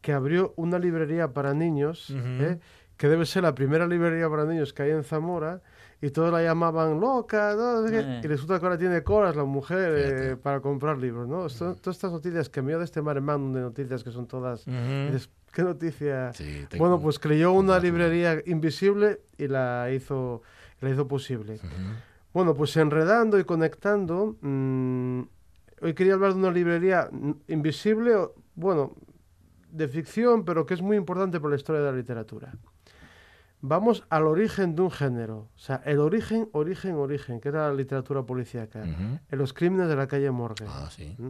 que abrió una librería para niños. ¿eh? que debe ser la primera librería para niños que hay en Zamora, y todos la llamaban loca, Eh. y resulta que ahora tiene colas la mujer eh, para comprar libros, ¿no? Esto- todas estas noticias que me dio de este magnum de noticias que son todas... ¿Qué noticia? Sí, Bueno, pues creyó una librería invisible y la hizo, la hizo posible. Bueno, pues enredando y conectando, mm, hoy quería hablar de una librería mm, invisible, bueno, de ficción, pero que es muy importante para la historia de la literatura. Vamos al origen de un género, o sea, el origen, origen, origen, que era la literatura policíaca, Ujú. en los crímenes de la calle Morgue. Ah, sí. ¿Mm?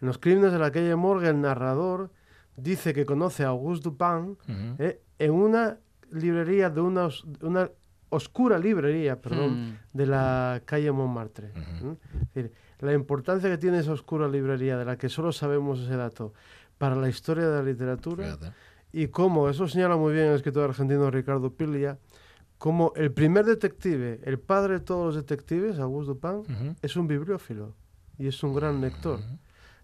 En los crímenes de la calle Morgue, el narrador dice que conoce a Auguste Dupin eh, en una librería de una, os- una oscura librería, perdón, Mm. de la calle Montmartre. ¿Mm? Es decir, la importancia que tiene esa oscura librería, de la que solo sabemos ese dato, para la historia de la literatura, Fíjate. y cómo, eso señala muy bien el escritor argentino Ricardo Piglia, como el primer detective, el padre de todos los detectives, Auguste Dupin, Ujú. es un bibliófilo y es un gran lector.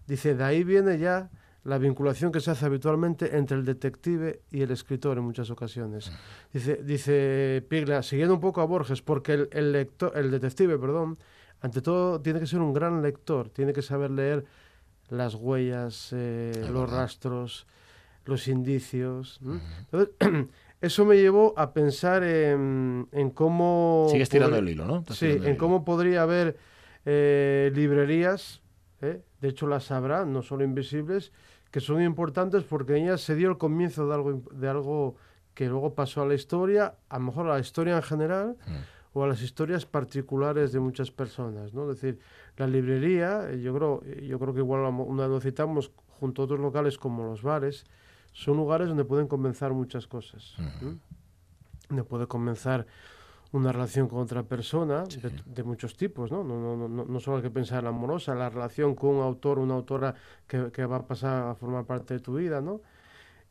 Dice, de ahí viene ya la vinculación que se hace habitualmente entre el detective y el escritor en muchas ocasiones. Dice, dice Piglia, siguiendo un poco a Borges, porque el, el lector, el detective, perdón, ante todo tiene que ser un gran lector, tiene que saber leer las huellas, eh, los verdad. rastros, los indicios. Entonces, eso me llevó a pensar en, en cómo... Sigues tirando podría- el hilo, ¿no? Estás Sí, en hilo. cómo podría haber eh, librerías, ¿eh? de hecho las habrá, no solo invisibles, que son importantes porque en ellas se dio el comienzo de algo, de algo que luego pasó a la historia, a lo mejor a la historia en general Mm. O a las historias particulares de muchas personas, ¿no? Es decir, la librería, eh, yo creo, eh, yo creo que igual una lo citamos junto a otros locales como los bares, son lugares donde pueden comenzar muchas cosas. ¿m? Donde puede comenzar una relación con otra persona de, de muchos tipos, ¿no? No, no, no, no- solo hay que pensar en la amorosa, la relación con un autor una autora que, que va a pasar a formar parte de tu vida, ¿no?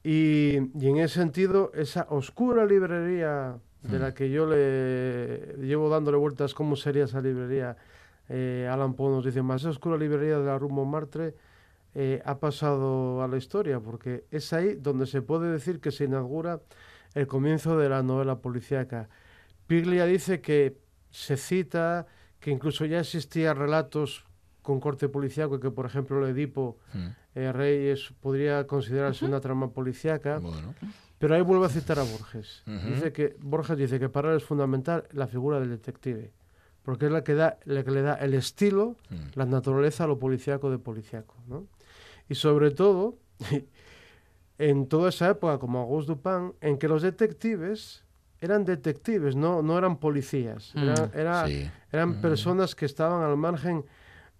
Y, y en ese sentido, esa oscura librería de la que yo le llevo dándole vueltas cómo sería esa librería, eh, Alan Poe nos dice más, esa oscura librería de la Rue Montmartre eh, ha pasado a la historia, porque es ahí donde se puede decir que se inaugura el comienzo de la novela policíaca. Piglia dice que se cita que incluso ya existían relatos con corte policíaco, que por ejemplo el Edipo Mm. eh, Rey es- podría considerarse una trama policíaca, Bueno. pero ahí vuelve a citar a Borges. Dice que Borges dice que para él es fundamental la figura del detective, porque es la que, da, la que le da el estilo, Mm. la naturaleza a lo policíaco de policíaco. ¿no? Y sobre todo, en toda esa época, como Auguste Dupin, en que los detectives eran detectives, no, no eran policías. Eran, era- Sí. eran personas que estaban al margen.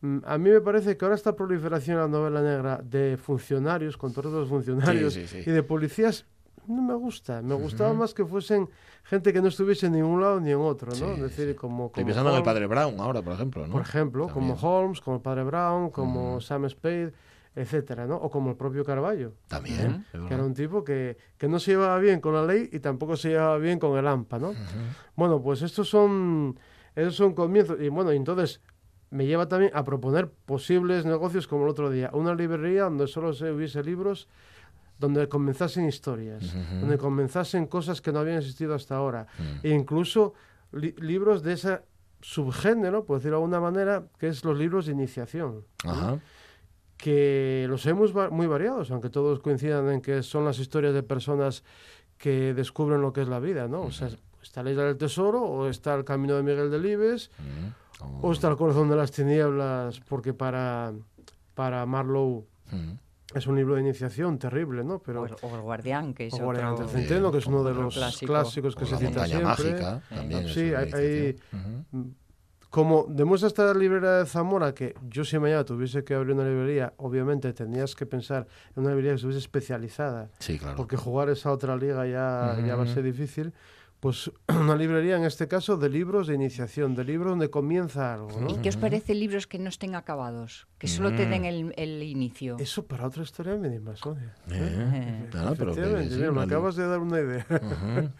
Mm, A mí me parece que ahora esta proliferación en la novela negra de funcionarios, con todos los funcionarios Sí, sí, sí. y de policías, no me gusta. Me gustaba más que fuesen gente que no estuviese en ningún lado ni en otro, ¿no? Sí, es decir, sí. como, como pensando en el Holmes, padre Brown ahora, por ejemplo, ¿no? por ejemplo, como. Holmes, como el padre Brown, como Sam Spade, etcétera, ¿no? O como el propio Carballo. También. es que era un tipo que, que no se llevaba bien con la ley y tampoco se llevaba bien con el AMPA, ¿no? Bueno, pues estos son, esos son comienzos. Y bueno, entonces me lleva también a proponer posibles negocios como el otro día. Una librería donde solo se hubiese libros, donde comenzasen historias, donde comenzasen cosas que no habían existido hasta ahora. E incluso li- libros de ese subgénero, por decirlo de alguna manera, que es los libros de iniciación Ajá. que los hemos va- muy variados, aunque todos coincidan en que son las historias de personas que descubren lo que es la vida, ¿no? O sea, está la isla del tesoro, o está el camino de Miguel Delibes, Mm. O está el corazón de las tinieblas, porque para, para Marlowe Mm. es un libro de iniciación terrible, ¿no? Pero O, o el guardián, que es o Guardián otro... del Centeno, que es uno de los clásico. clásicos que O se la cita siempre. mágica también. Sí, una hay- iniciación. hay- Ujú. Como demuestra esta librería de Zamora, que yo si mañana tuviese que abrir una librería, obviamente tenías que pensar en una librería que estuviese especializada, Sí, claro. porque jugar esa otra liga ya, ya va a ser difícil, pues una librería en este caso de libros de iniciación, de libros donde comienza algo, ¿no? ¿Y qué os parece libros que no estén acabados? Que solo te Mm. den el, el inicio. Eso para otra historia mínima, Sonia. Eh, pero sí, mira, me acabas de dar una idea.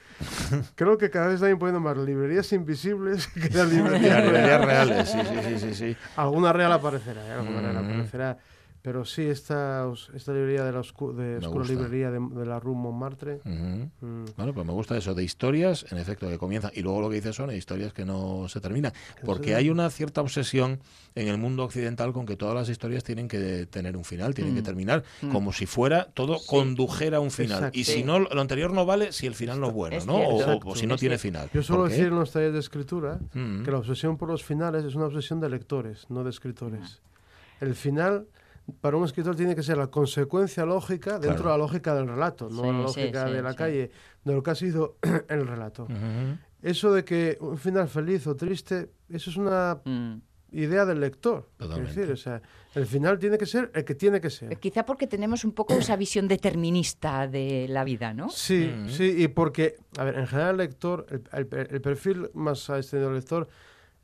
Creo que cada vez están poniendo más librerías invisibles que la Las librería librerías real. reales, sí, sí, sí, sí, sí. Alguna real aparecerá, ¿eh? alguna real Mm. aparecerá. Pero sí, esta, esta librería de la oscu- de oscura librería de, de la Rue Montmartre. Mm, Bueno, pues me gusta eso de historias, en efecto, que comienzan. Y luego lo que dices son historias que no se terminan. Porque hay una cierta obsesión en el mundo occidental con que todas las historias tienen que tener un final, tienen que terminar, como si fuera todo condujera a un final. Exacto. Y si no, lo anterior no vale si el final no es bueno, es ¿no? O- si no Es tiene cierto. final. Yo suelo decir en los talleres de escritura Mm. que la obsesión por los finales es una obsesión de lectores, no de escritores. El final, para un escritor, tiene que ser la consecuencia lógica dentro Claro. de la lógica del relato, no Sí, la lógica sí, de la sí. calle, de lo que ha sido el relato. Eso de que un final feliz o triste, eso es una Mm. idea del lector. Es decir, o sea, el final tiene que ser el que tiene que ser. Quizá porque tenemos un poco esa visión determinista de la vida, ¿no? Sí, sí, y porque, a ver, en general el lector, el, el- el perfil más extendido del lector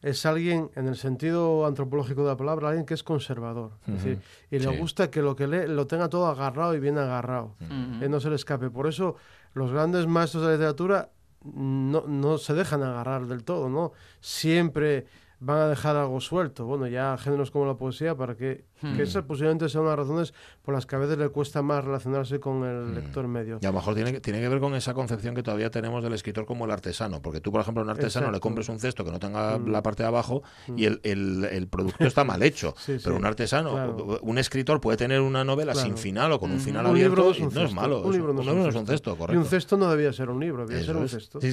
es alguien, en el sentido antropológico de la palabra, alguien que es conservador. Es decir, y le Sí. gusta que lo que lee lo tenga todo agarrado y bien agarrado, Ujú. que no se le escape. Por eso los grandes maestros de la literatura no, no se dejan agarrar del todo, ¿no? Siempre van a dejar algo suelto. Bueno, ya géneros como la poesía, para que, que esas posiblemente sean las razones por las que a veces le cuesta más relacionarse con el lector medio. Y a lo mejor tiene, que- tiene que ver con esa concepción que todavía tenemos del escritor como el artesano. Porque tú, por ejemplo, a un artesano le Exacto. compres un cesto que no tenga la parte de abajo y el, el- el producto está mal hecho. Sí, Pero sí. un artesano, Claro. un escritor puede tener una novela Claro. sin final o con un final Un abierto no es y no es malo. Un libro no es un cesto. correcto. Y un cesto no debía ser un libro, debía ser un es. cesto. Sí,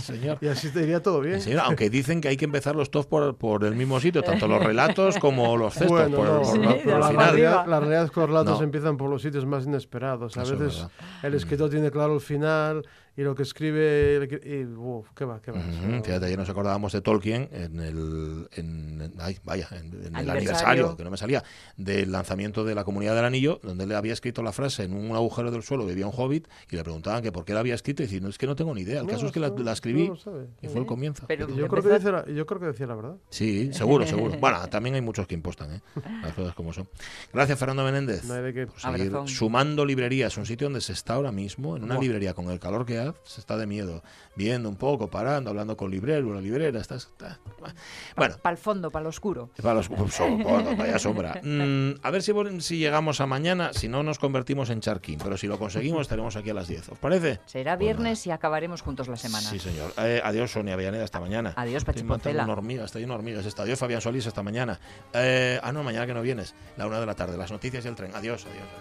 señor. Y así te iría todo bien. Señor, Aunque dicen que hay que empezar los top por, por el mismo sitio, tanto los relatos como los cestos. Bueno, por, no, por- no, por la, final. realidad, la realidad es que los relatos No. empiezan por los sitios más inesperados. A Eso es veces el escritor tiene claro el final y lo que escribe. Y, uf, qué va, qué va. Fíjate, ayer nos acordábamos de Tolkien en el, en, en- ay, vaya, en, en el Aniversario. que no me salía, del lanzamiento de la Comunidad del Anillo, donde le había escrito la frase en un agujero del suelo vivía un hobbit y le preguntaban que por qué la había escrito y decía, no, es que no tengo ni idea, el No, caso es que la, escribí no y fue el comienzo. Pero yo, creo que dice la, yo creo que decía la verdad. Sí, seguro, seguro. Bueno, también hay muchos que impostan, ¿eh? las cosas como son. Gracias, Fernando Menéndez. No hay de qué. por seguir Abrazón. sumando librerías, un sitio donde se está ahora mismo, en una librería con el calor que se está de miedo, viendo un poco, parando, hablando con librero, la librera, está, está- bueno, Para el fondo, para lo oscuro. para los bueno, vaya sombra. Mm, a ver si, si llegamos a mañana, si no nos convertimos en charquín, pero si lo conseguimos estaremos aquí a las 10, ¿os parece? Será Pues viernes y acabaremos juntos la semana. Sí, señor. Eh, adiós, Sonia Villaneda, hasta mañana. Adiós, Estoy Pachi matando Poncela. una hormiga, está lleno de hormigas. Adiós, Fabián Solís, hasta mañana. Eh, ah, no, mañana que no vienes. La una de la tarde, las noticias y el tren. Adiós. adiós.